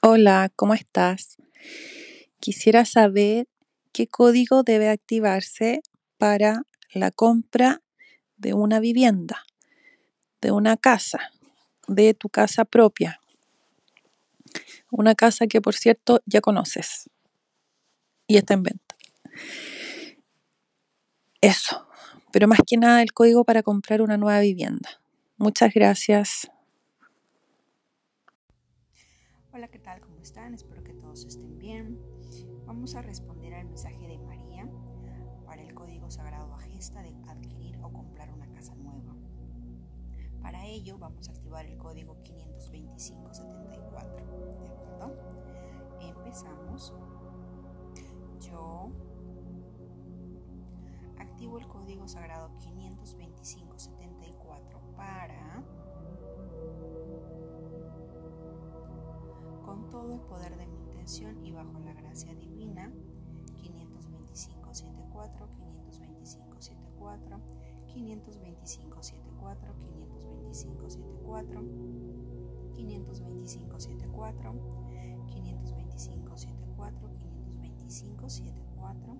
Hola, ¿cómo estás? Quisiera saber qué código debe activarse para la compra de una vivienda, de una casa, de tu casa propia. Una casa que, por cierto, ya conoces y está en venta. Eso, pero más que nada el código para comprar una nueva vivienda. Muchas gracias. Hola, ¿qué tal? ¿Cómo están? Espero que todos estén bien. Vamos a responder al mensaje de María para el código sagrado Agesta de adquirir o comprar una casa nueva. Para ello vamos a activar el código 52574. ¿De acuerdo? Empezamos. Yo activo el código sagrado 52574 para todo el poder de mi intención y bajo la gracia divina 52574 52574 52574 52574 52574 52574 52574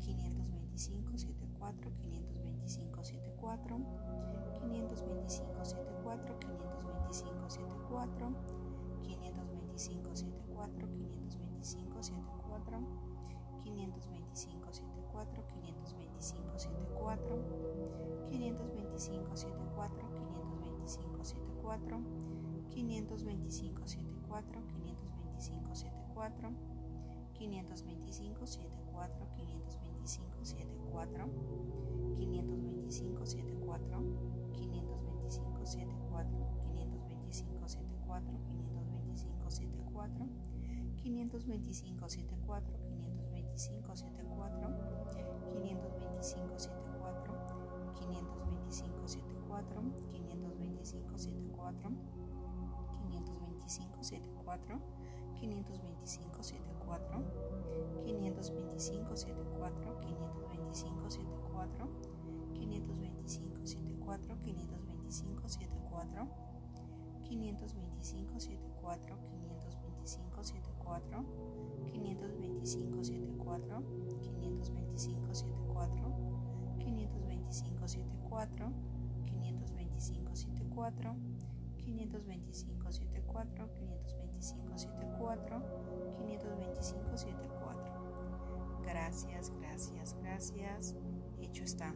52574 52574 52574 52574 525 74 525 74 525 74 525 74 525 74 525 74 525 74 525 74 525 74 525 74 525 74 525 74 525 74 525 525 74 525 74 525 74 525 74 525 74 525 74 525 74 525 74 525 74 525 74 525 74 525 74 525 74 525 74 525 74 525 74 525 74 525 74 525 74 525 74 Gracias, gracias, gracias. Hecho está.